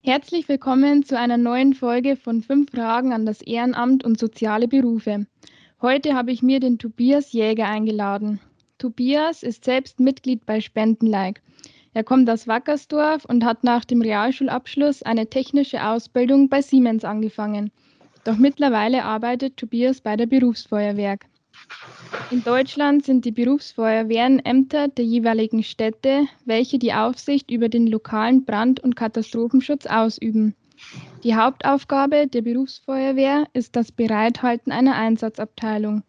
Herzlich willkommen zu einer neuen Folge von Fünf Fragen an das Ehrenamt und soziale Berufe. Heute habe ich mir den Tobias Jäger eingeladen. Tobias ist selbst Mitglied bei Spendenlike. Er kommt aus Wackersdorf und hat nach dem Realschulabschluss eine technische Ausbildung bei Siemens angefangen. Doch mittlerweile arbeitet Tobias bei der Berufsfeuerwehr. In Deutschland sind die Berufsfeuerwehren Ämter der jeweiligen Städte, welche die Aufsicht über den lokalen Brand- und Katastrophenschutz ausüben. Die Hauptaufgabe der Berufsfeuerwehr ist das Bereithalten einer Einsatzabteilung.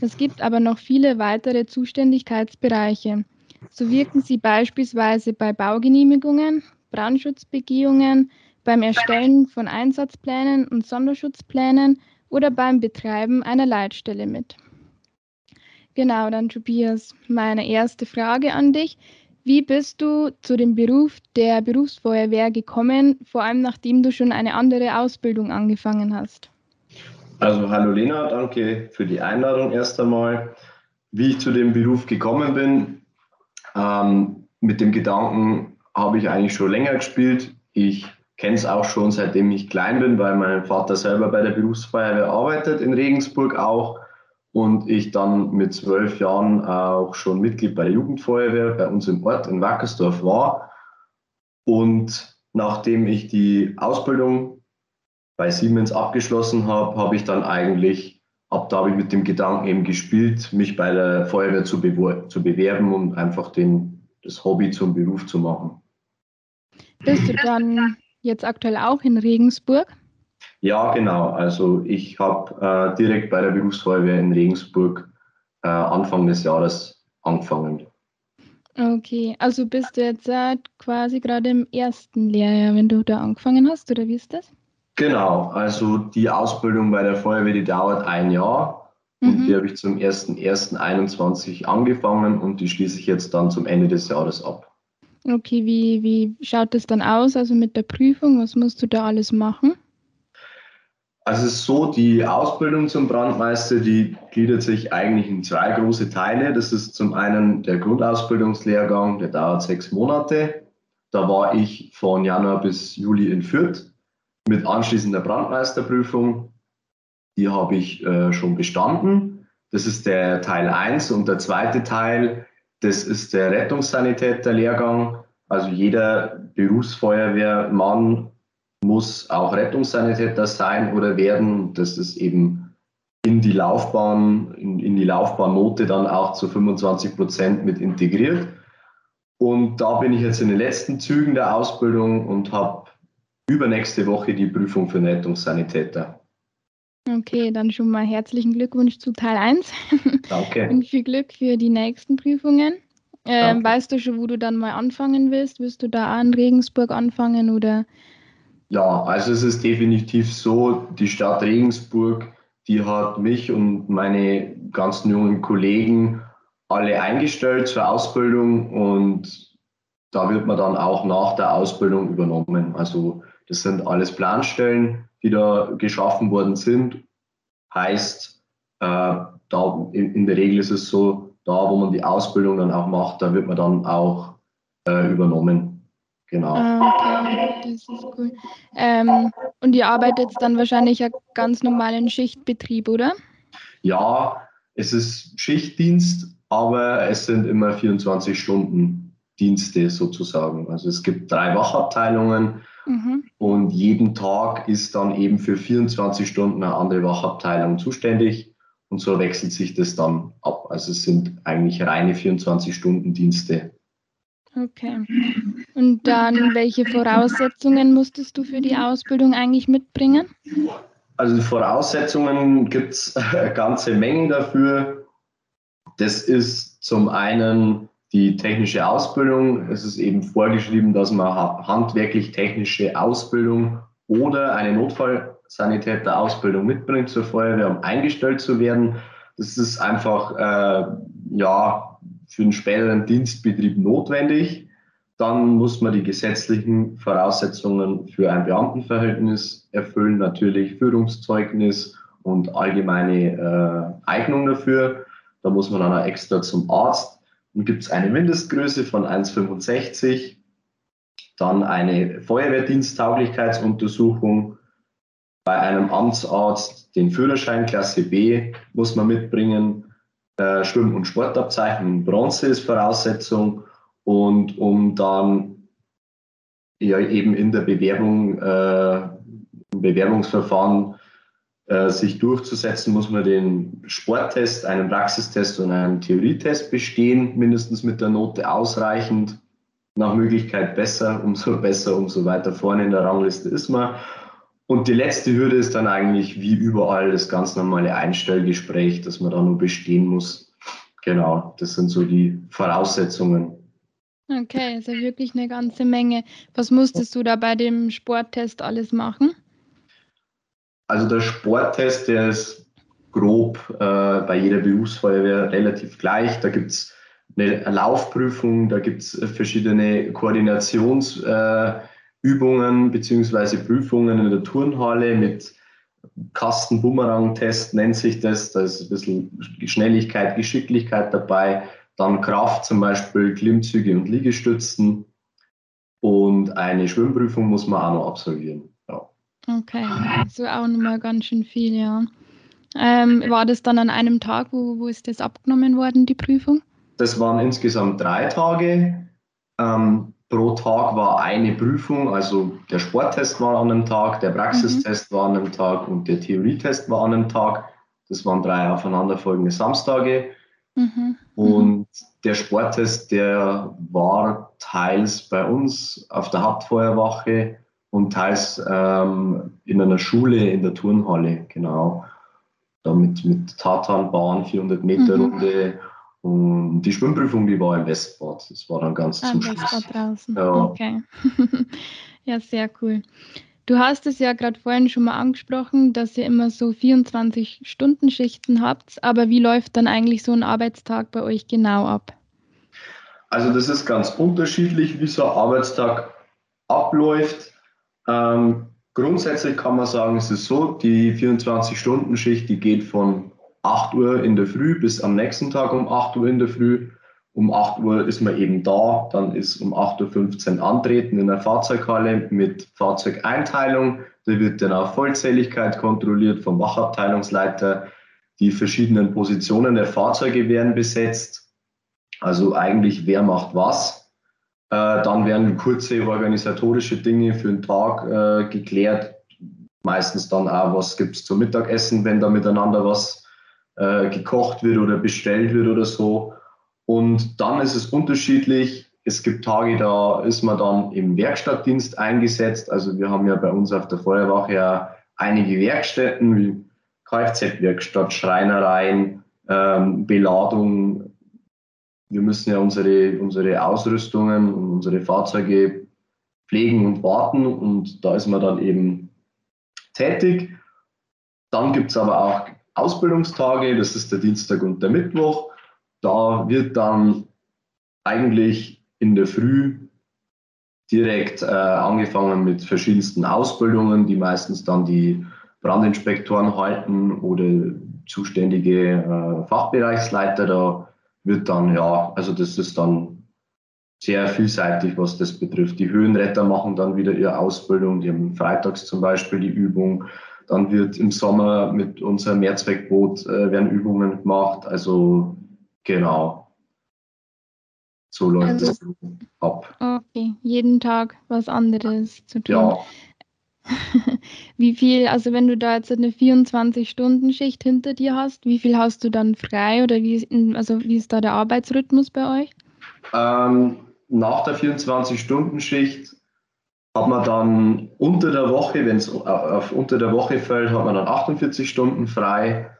Es gibt aber noch viele weitere Zuständigkeitsbereiche. So wirken sie beispielsweise bei Baugenehmigungen, Brandschutzbegehungen, beim Erstellen von Einsatzplänen und Sonderschutzplänen oder beim Betreiben einer Leitstelle mit. Genau, dann Tobias, meine erste Frage an dich. Wie bist du zu dem Beruf der Berufsfeuerwehr gekommen, vor allem nachdem du schon eine andere Ausbildung angefangen hast? Also hallo Lena, danke für die Einladung erst einmal. Wie ich zu dem Beruf gekommen bin, ähm, mit dem Gedanken habe ich eigentlich schon länger gespielt. Ich kenne es auch schon seitdem ich klein bin, weil mein Vater selber bei der Berufsfeuerwehr arbeitet in Regensburg auch und ich dann mit zwölf Jahren auch schon Mitglied bei der Jugendfeuerwehr bei uns im Ort in Wackersdorf war. Und nachdem ich die Ausbildung bei Siemens abgeschlossen habe, habe ich dann eigentlich, ab da mit dem Gedanken eben gespielt, mich bei der Feuerwehr zu, zu bewerben und einfach den, das Hobby zum Beruf zu machen. Bist du dann jetzt aktuell auch in Regensburg? Ja, genau. Also ich habe äh, direkt bei der Berufsfeuerwehr in Regensburg äh, Anfang des Jahres angefangen. Okay, also bist du jetzt äh, quasi gerade im ersten Lehrjahr, wenn du da angefangen hast, oder wie ist das? Genau, also die Ausbildung bei der Feuerwehr, die dauert ein Jahr. Mhm. Und die habe ich zum 1.1.21 angefangen und die schließe ich jetzt dann zum Ende des Jahres ab. Okay, wie, wie schaut das dann aus, also mit der Prüfung? Was musst du da alles machen? Also es ist so, die Ausbildung zum Brandmeister, die gliedert sich eigentlich in zwei große Teile. Das ist zum einen der Grundausbildungslehrgang, der dauert sechs Monate. Da war ich von Januar bis Juli in Fürth mit anschließender Brandmeisterprüfung. Die habe ich äh, schon bestanden. Das ist der Teil 1 und der zweite Teil, das ist der Rettungssanitäterlehrgang. Also jeder Berufsfeuerwehrmann muss auch Rettungssanitäter sein oder werden. Das ist eben in die Laufbahn, in, in die Laufbahnnote dann auch zu 25 Prozent mit integriert. Und da bin ich jetzt in den letzten Zügen der Ausbildung und habe übernächste Woche die Prüfung für Rettungssanitäter. Okay, dann schon mal herzlichen Glückwunsch zu Teil 1. Danke. und viel Glück für die nächsten Prüfungen. Ähm, weißt du schon, wo du dann mal anfangen willst? Willst du da an Regensburg anfangen oder ja, also es ist definitiv so, die Stadt Regensburg, die hat mich und meine ganzen jungen Kollegen alle eingestellt zur Ausbildung und da wird man dann auch nach der Ausbildung übernommen. Also das sind alles Planstellen, die da geschaffen worden sind. Heißt, äh, da in, in, der Regel ist es so, da wo man die Ausbildung dann auch macht, da wird man dann auch äh, übernommen. Genau. Ah, okay, das ist cool. Ähm, und ihr arbeitet dann wahrscheinlich ja ganz normal in Schichtbetrieb, oder? Ja, es ist Schichtdienst, aber es sind immer 24 Stunden Dienste sozusagen. Also es gibt drei Wachabteilungen mhm. und jeden Tag ist dann eben für 24 Stunden eine andere Wachabteilung zuständig und so wechselt sich das dann ab. Also es sind eigentlich reine 24 Stunden Dienste. Okay. Und dann, welche Voraussetzungen musstest du für die Ausbildung eigentlich mitbringen? Also Voraussetzungen gibt es ganze Menge dafür. Das ist zum einen die technische Ausbildung. Es ist eben vorgeschrieben, dass man handwerklich technische Ausbildung oder eine Notfallsanitäter-Ausbildung mitbringt zur Feuerwehr, um eingestellt zu werden. Das ist einfach äh, ja für den späteren Dienstbetrieb notwendig. Dann muss man die gesetzlichen Voraussetzungen für ein Beamtenverhältnis erfüllen, natürlich Führungszeugnis und allgemeine äh, Eignung dafür. Da muss man dann auch extra zum Arzt. Dann gibt es eine Mindestgröße von 1,65. dann eine Feuerwehrdiensttauglichkeitsuntersuchung. Bei einem Amtsarzt den Führerschein Klasse B muss man mitbringen. Äh, Schwimm- und Sportabzeichen Bronze ist Voraussetzung. Und um dann ja eben in der Bewerbung, äh, im Bewerbungsverfahren äh, sich durchzusetzen, muss man den Sporttest, einen Praxistest und einen Theorietest bestehen, mindestens mit der Note ausreichend. Nach Möglichkeit besser, umso besser, umso weiter vorne in der Rangliste ist man. Und die letzte Hürde ist dann eigentlich wie überall das ganz normale Einstellgespräch, das man da nur bestehen muss. Genau, das sind so die Voraussetzungen. Okay, also wirklich eine ganze Menge. Was musstest du da bei dem Sporttest alles machen? Also der Sporttest, der ist grob äh, bei jeder Berufsfeuerwehr relativ gleich. Da gibt es eine Laufprüfung, da gibt es verschiedene Koordinationsübungen äh, bzw. Prüfungen in der Turnhalle mit Kasten-Bumerang-Test nennt sich das. Da ist ein bisschen Schnelligkeit, Geschicklichkeit dabei. Dann Kraft, zum Beispiel Klimmzüge und Liegestützen. Und eine Schwimmprüfung muss man auch noch absolvieren. Ja. Okay, so auch nochmal ganz schön viel, ja. Ähm, war das dann an einem Tag, wo, wo ist das abgenommen worden, die Prüfung? Das waren insgesamt drei Tage. Ähm, pro Tag war eine Prüfung, also der Sporttest war an einem Tag, der Praxistest mhm. war an einem Tag und der Theorietest war an einem Tag. Das waren drei aufeinanderfolgende Samstage. Mhm. Und der Sporttest, der war teils bei uns auf der Hauptfeuerwache und teils ähm, in einer Schule in der Turnhalle, genau. Da mit, mit Tatanbahn, 400 Meter mhm. Und die Schwimmprüfung, die war im Westbad. Das war dann ganz ah, zum Schluss. draußen. Ja. Okay. ja, sehr cool. Du hast es ja gerade vorhin schon mal angesprochen, dass ihr immer so 24-Stunden-Schichten habt, aber wie läuft dann eigentlich so ein Arbeitstag bei euch genau ab? Also das ist ganz unterschiedlich, wie so ein Arbeitstag abläuft. Ähm, grundsätzlich kann man sagen, es ist so, die 24-Stunden-Schicht, die geht von 8 Uhr in der Früh bis am nächsten Tag um 8 Uhr in der Früh. Um 8 Uhr ist man eben da, dann ist um 8.15 Uhr antreten in der Fahrzeughalle mit Fahrzeugeinteilung. Da wird dann auch Vollzähligkeit kontrolliert vom Wachabteilungsleiter. Die verschiedenen Positionen der Fahrzeuge werden besetzt. Also eigentlich, wer macht was. Äh, dann werden kurze organisatorische Dinge für den Tag äh, geklärt. Meistens dann auch, was gibt es zum Mittagessen, wenn da miteinander was äh, gekocht wird oder bestellt wird oder so. Und dann ist es unterschiedlich. Es gibt Tage, da ist man dann im Werkstattdienst eingesetzt. Also wir haben ja bei uns auf der Feuerwache ja einige Werkstätten wie Kfz-Werkstatt, Schreinereien, ähm, Beladung. Wir müssen ja unsere, unsere Ausrüstungen und unsere Fahrzeuge pflegen und warten und da ist man dann eben tätig. Dann gibt es aber auch Ausbildungstage, das ist der Dienstag und der Mittwoch. Da wird dann eigentlich in der Früh direkt äh, angefangen mit verschiedensten Ausbildungen, die meistens dann die Brandinspektoren halten oder zuständige äh, Fachbereichsleiter. Da wird dann, ja, also das ist dann sehr vielseitig, was das betrifft. Die Höhenretter machen dann wieder ihre Ausbildung, die haben freitags zum Beispiel die Übung. Dann wird im Sommer mit unserem Mehrzweckboot äh, werden Übungen gemacht. Also Genau. So läuft also, es ab. Okay, jeden Tag was anderes zu tun. Ja. wie viel, also wenn du da jetzt eine 24-Stunden-Schicht hinter dir hast, wie viel hast du dann frei oder wie, also wie ist da der Arbeitsrhythmus bei euch? Ähm, nach der 24-Stunden-Schicht hat man dann unter der Woche, wenn es auf unter der Woche fällt, hat man dann 48 Stunden frei.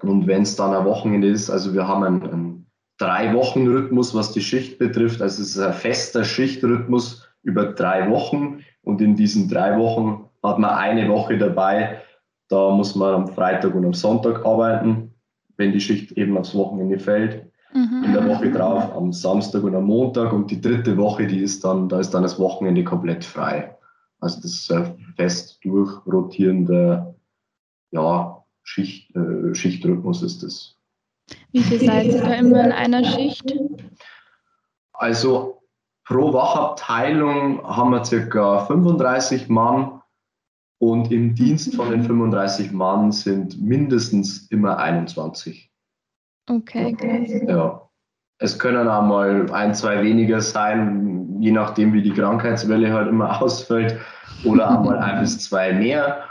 Und wenn es dann ein Wochenende ist, also wir haben einen, einen Drei-Wochen-Rhythmus, was die Schicht betrifft. Also es ist ein fester Schichtrhythmus über drei Wochen. Und in diesen drei Wochen hat man eine Woche dabei. Da muss man am Freitag und am Sonntag arbeiten, wenn die Schicht eben aufs Wochenende fällt. Mhm. In der Woche drauf am Samstag und am Montag. Und die dritte Woche, die ist dann, da ist dann das Wochenende komplett frei. Also das ist ein fest durchrotierender ja, Schicht, äh, Schichtrhythmus ist es. Wie viel seid ihr da immer in einer Schicht? Also pro Wachabteilung haben wir circa 35 Mann und im Dienst von den 35 Mann sind mindestens immer 21. Okay, krass. Ja. Es können auch mal ein, zwei weniger sein, je nachdem, wie die Krankheitswelle halt immer ausfällt, oder auch mal ein bis zwei mehr.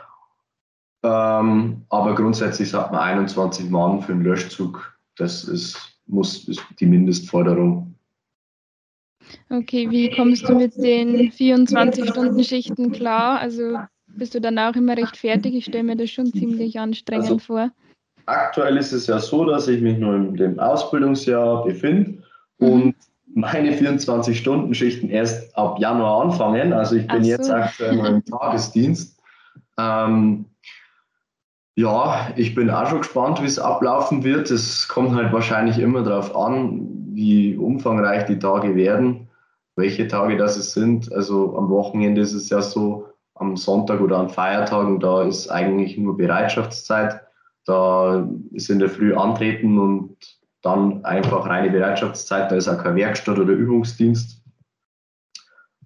Ähm, aber grundsätzlich sagt man 21 Mann für einen Löschzug. Das ist, muss, ist die Mindestforderung. Okay, wie kommst du mit den 24-Stunden-Schichten klar? Also bist du dann auch immer recht fertig? Ich stelle mir das schon ziemlich anstrengend also, vor. Aktuell ist es ja so, dass ich mich nur in dem Ausbildungsjahr befinde mhm. und meine 24-Stunden-Schichten erst ab Januar anfangen. Also ich bin so. jetzt aktuell noch im Tagesdienst. Ähm, ja, ich bin auch schon gespannt, wie es ablaufen wird. Es kommt halt wahrscheinlich immer darauf an, wie umfangreich die Tage werden, welche Tage das es sind. Also am Wochenende ist es ja so, am Sonntag oder an Feiertagen, da ist eigentlich nur Bereitschaftszeit. Da ist in der Früh antreten und dann einfach reine Bereitschaftszeit. Da ist auch kein Werkstatt oder Übungsdienst.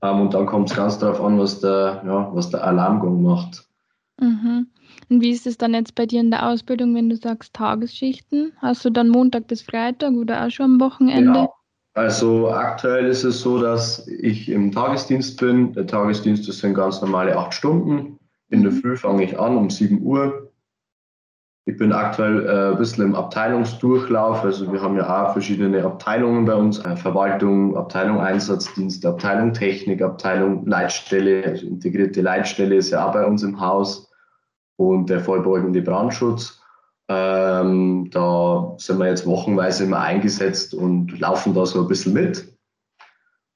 Ähm, und dann kommt es ganz darauf an, was der, ja, was der Alarmgang macht. Mhm. Und wie ist es dann jetzt bei dir in der Ausbildung, wenn du sagst Tagesschichten? Hast du dann Montag bis Freitag oder auch schon am Wochenende? Genau. Also aktuell ist es so, dass ich im Tagesdienst bin. Der Tagesdienst das sind ganz normale acht Stunden. In der mhm. Früh fange ich an um 7 Uhr. Ich bin aktuell äh, ein bisschen im Abteilungsdurchlauf. Also wir haben ja auch verschiedene Abteilungen bei uns. Äh, Verwaltung, Abteilung Einsatzdienst, Abteilung Technik, Abteilung Leitstelle. Also integrierte Leitstelle ist ja auch bei uns im Haus und der vollbeugende Brandschutz. Ähm, da sind wir jetzt wochenweise immer eingesetzt und laufen da so ein bisschen mit.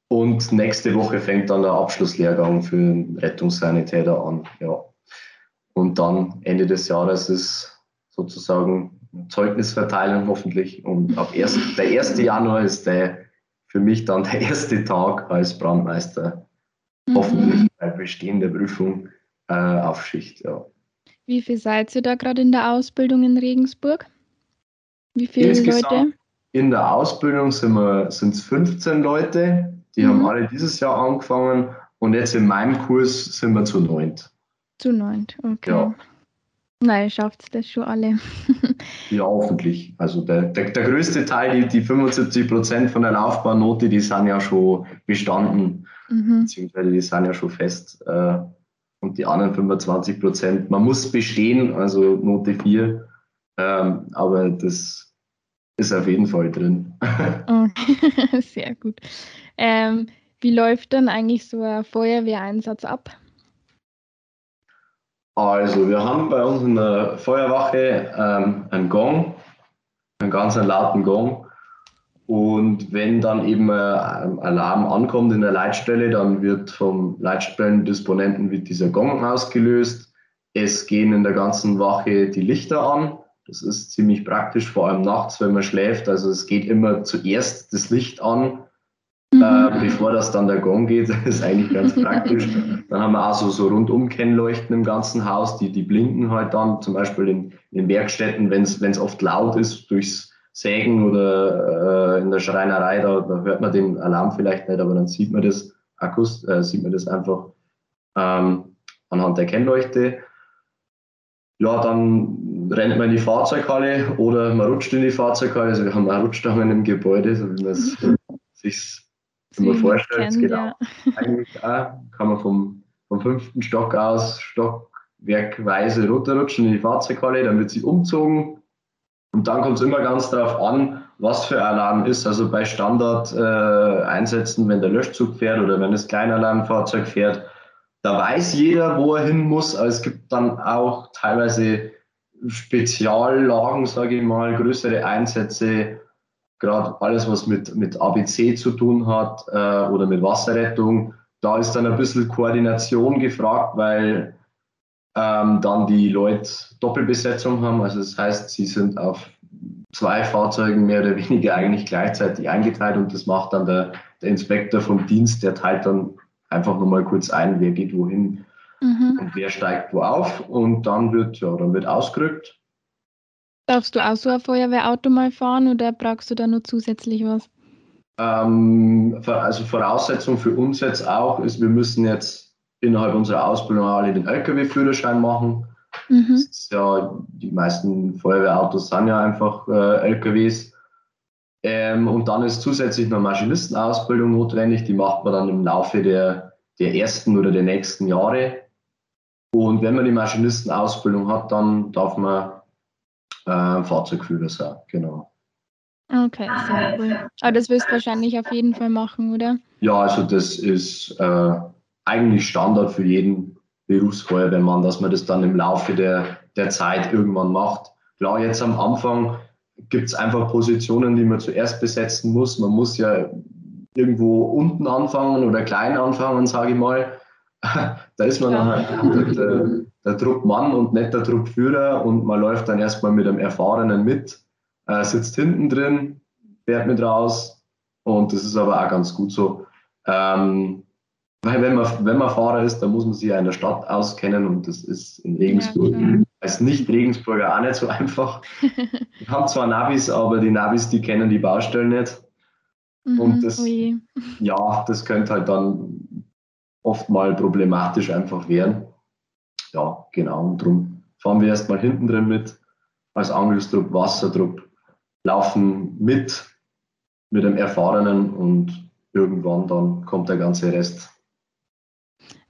Und nächste Woche fängt dann der Abschlusslehrgang für den Rettungssanitäter an. Ja. Und dann Ende des Jahres ist sozusagen Zeugnisverteilung hoffentlich. Und ab erst, der 1. Januar ist der für mich dann der erste Tag als Brandmeister. Mhm. Hoffentlich bei Bestehen der Prüfung äh, auf Schicht. Ja. Wie viel seid ihr da gerade in der Ausbildung in Regensburg? Wie viele Insgesamt Leute? In der Ausbildung sind es 15 Leute, die mhm. haben alle dieses Jahr angefangen und jetzt in meinem Kurs sind wir zu neunt. Zu neunt, okay. Ja. Nein, schafft es das schon alle. ja, hoffentlich. Also der, der, der größte Teil, die, die 75 Prozent von der Laufbahnnote, die sind ja schon bestanden, mhm. beziehungsweise die sind ja schon fest. Äh, und die anderen 25 Prozent, man muss bestehen, also Note 4, ähm, aber das ist auf jeden Fall drin. Okay. Sehr gut. Ähm, wie läuft dann eigentlich so ein Feuerwehreinsatz ab? Also, wir haben bei uns in der Feuerwache ähm, einen Gong, einen ganz lauten Gong. Und wenn dann eben ein Alarm ankommt in der Leitstelle, dann wird vom Leitstellendisponenten wird dieser Gong ausgelöst. Es gehen in der ganzen Wache die Lichter an. Das ist ziemlich praktisch, vor allem nachts, wenn man schläft. Also es geht immer zuerst das Licht an. Äh, bevor das dann der Gong geht. Das ist eigentlich ganz praktisch. Dann haben wir auch so, so Rundum-Kennleuchten im ganzen Haus, die, die blinken halt dann, zum Beispiel in, in Werkstätten, wenn es oft laut ist, durchs Sägen oder äh, in der Schreinerei, da, da, hört man den Alarm vielleicht nicht, aber dann sieht man das Akkus, äh, sieht man das einfach ähm, anhand der Kennleuchte. Ja, dann rennt man in die Fahrzeughalle oder man rutscht in die Fahrzeughalle. Also wir haben auch Rutschstangen im Gebäude, so wie man es sich immer vorstellt. Kennt, genau. Ja. Eigentlich auch, kann man vom, vom fünften Stock aus stockwerkweise runterrutschen in die Fahrzeughalle, dann wird sie umzogen, und dann kommt es immer ganz darauf an, was für Alarm ist. Also bei Standard-Einsätzen, äh, wenn der Löschzug fährt oder wenn das Kleinalarmfahrzeug fährt, da weiß jeder, wo er hin muss. Aber es gibt dann auch teilweise Speziallagen, sage ich mal, größere Einsätze, gerade alles, was mit, mit ABC zu tun hat äh, oder mit Wasserrettung. Da ist dann ein bisschen Koordination gefragt, weil ähm, dann die Leute Doppelbesetzung haben. Also das heißt, sie sind auf zwei Fahrzeugen mehr oder weniger eigentlich gleichzeitig eingeteilt und das macht dann der, der Inspektor vom Dienst, der teilt dann einfach nochmal kurz ein, wer geht wohin mhm. und wer steigt wo auf und dann wird, ja, dann wird ausgerückt. Darfst du auch so ein Feuerwehrauto mal fahren oder brauchst du da nur zusätzlich was? Ähm, also Voraussetzung für uns jetzt auch ist, wir müssen jetzt innerhalb unserer Ausbildung alle den LKW-Führerschein machen. Mhm. ja, die meisten Feuerwehrautos sind ja einfach äh, LKWs. Ähm, und dann ist zusätzlich noch Maschinistenausbildung notwendig. Die macht man dann im Laufe der, der ersten oder der nächsten Jahre. Und wenn man die Maschinistenausbildung hat, dann darf man äh, Fahrzeugführer sein. Genau. Okay, sehr cool. Aber das wirst du wahrscheinlich auf jeden Fall machen, oder? Ja, also das ist äh, eigentlich Standard für jeden Berufsfeuerwehrmann, dass man das dann im Laufe der, der Zeit irgendwann macht. Klar, jetzt am Anfang gibt es einfach Positionen, die man zuerst besetzen muss. Man muss ja irgendwo unten anfangen oder klein anfangen, sage ich mal. Da ist man ja. dann halt der, der Truppmann und nicht der Truppführer und man läuft dann erstmal mit einem Erfahrenen mit, äh, sitzt hinten drin, fährt mit raus und das ist aber auch ganz gut so. Ähm, weil wenn man, wenn man Fahrer ist, dann muss man sich ja in der Stadt auskennen und das ist in Regensburg ja, als Nicht-Regensburger auch nicht so einfach. Wir haben zwar Navis, aber die Navis, die kennen die Baustellen nicht. Mhm, und das, ui. ja, das könnte halt dann oft mal problematisch einfach werden. Ja, genau. Und darum fahren wir erstmal hinten drin mit, als Angelstrupp, Wasserdruck, laufen mit, mit dem Erfahrenen und irgendwann dann kommt der ganze Rest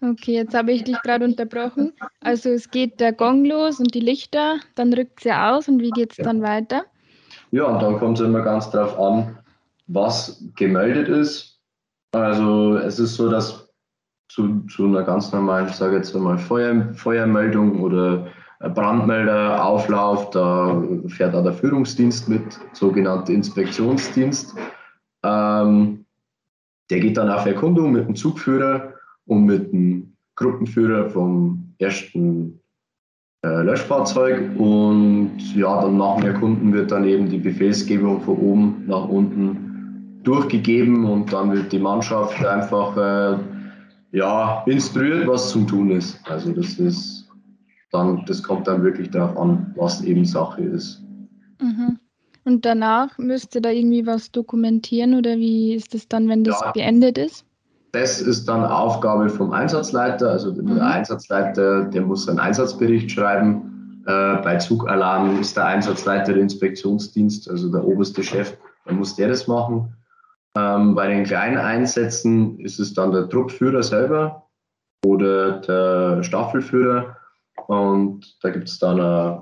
Okay, jetzt habe ich dich gerade unterbrochen. Also es geht der Gong los und die Lichter, dann rückt sie aus und wie geht es dann weiter? Ja, und dann kommt es immer ganz darauf an, was gemeldet ist. Also es ist so, dass zu, zu einer ganz normalen, ich sage jetzt einmal Feuer, Feuermeldung oder Brandmelder, Auflauf, da fährt auch der Führungsdienst mit, sogenannter Inspektionsdienst. Ähm, der geht dann auf Erkundung mit dem Zugführer und mit dem Gruppenführer vom ersten äh, Löschfahrzeug. Und ja, dann nach dem Erkunden wird dann eben die Befehlsgebung von oben nach unten durchgegeben und dann wird die Mannschaft einfach äh, ja, instruiert, was zum tun ist. Also das ist dann, das kommt dann wirklich darauf an, was eben Sache ist. Mhm. Und danach müsst ihr da irgendwie was dokumentieren oder wie ist das dann, wenn das ja, beendet ist? Das ist dann Aufgabe vom Einsatzleiter. Also der mhm. Einsatzleiter, der muss einen Einsatzbericht schreiben. Äh, bei Zugalarm ist der Einsatzleiter der Inspektionsdienst, also der oberste Chef, dann muss der das machen. Ähm, bei den kleinen Einsätzen ist es dann der Truppführer selber oder der Staffelführer. Und da gibt es dann ein,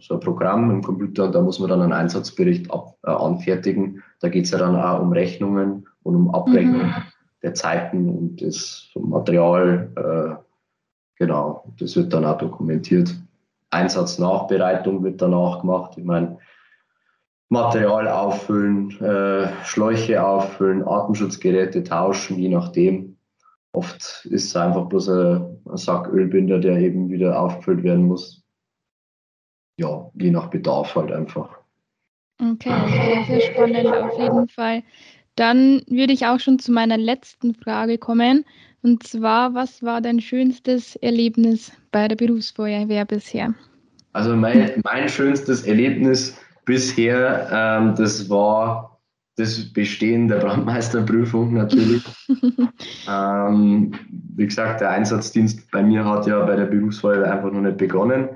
so ein Programm im Computer und da muss man dann einen Einsatzbericht ab, äh, anfertigen. Da geht es ja dann auch um Rechnungen und um Abrechnungen. Mhm der Zeiten und des Material. Äh, genau, das wird dann auch dokumentiert. Einsatznachbereitung wird danach gemacht. Ich meine, Material auffüllen, äh, Schläuche auffüllen, Atemschutzgeräte tauschen, je nachdem. Oft ist es einfach bloß ein, ein Sack Ölbinder, der eben wieder aufgefüllt werden muss. Ja, je nach Bedarf halt einfach. Okay, sehr, sehr spannend auf jeden Fall. Dann würde ich auch schon zu meiner letzten Frage kommen. Und zwar, was war dein schönstes Erlebnis bei der Berufsfeuerwehr bisher? Also mein, mein schönstes Erlebnis bisher, ähm, das war das Bestehen der Brandmeisterprüfung natürlich. ähm, wie gesagt, der Einsatzdienst bei mir hat ja bei der Berufsfeuerwehr einfach noch nicht begonnen.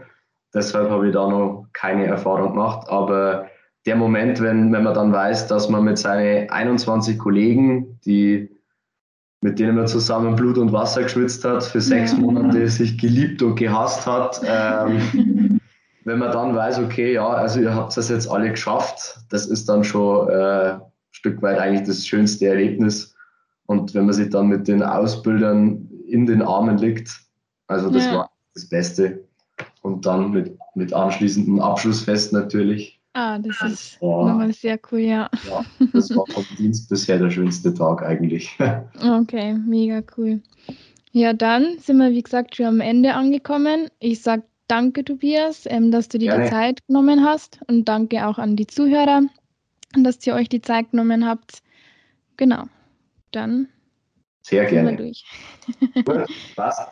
Deshalb habe ich da noch keine Erfahrung gemacht. Aber der Moment, wenn, wenn man dann weiß, dass man mit seinen 21 Kollegen, die, mit denen man zusammen Blut und Wasser geschwitzt hat, für sechs ja. Monate sich geliebt und gehasst hat, ähm, wenn man dann weiß, okay, ja, also ihr habt das jetzt alle geschafft, das ist dann schon äh, ein Stück weit eigentlich das schönste Erlebnis. Und wenn man sich dann mit den Ausbildern in den Armen liegt, also das ja. war das Beste. Und dann mit, mit anschließendem Abschlussfest natürlich. Ah, das ist oh. nochmal sehr cool, ja. Ja, das war vom Dienst bisher der schönste Tag eigentlich. Okay, mega cool. Ja, dann sind wir, wie gesagt, schon am Ende angekommen. Ich sage danke, Tobias, ähm, dass du dir Gerne. die Zeit genommen hast und danke auch an die Zuhörer, dass ihr euch die Zeit genommen habt. Genau, dann sehr gerne. Durch. Gut, passt.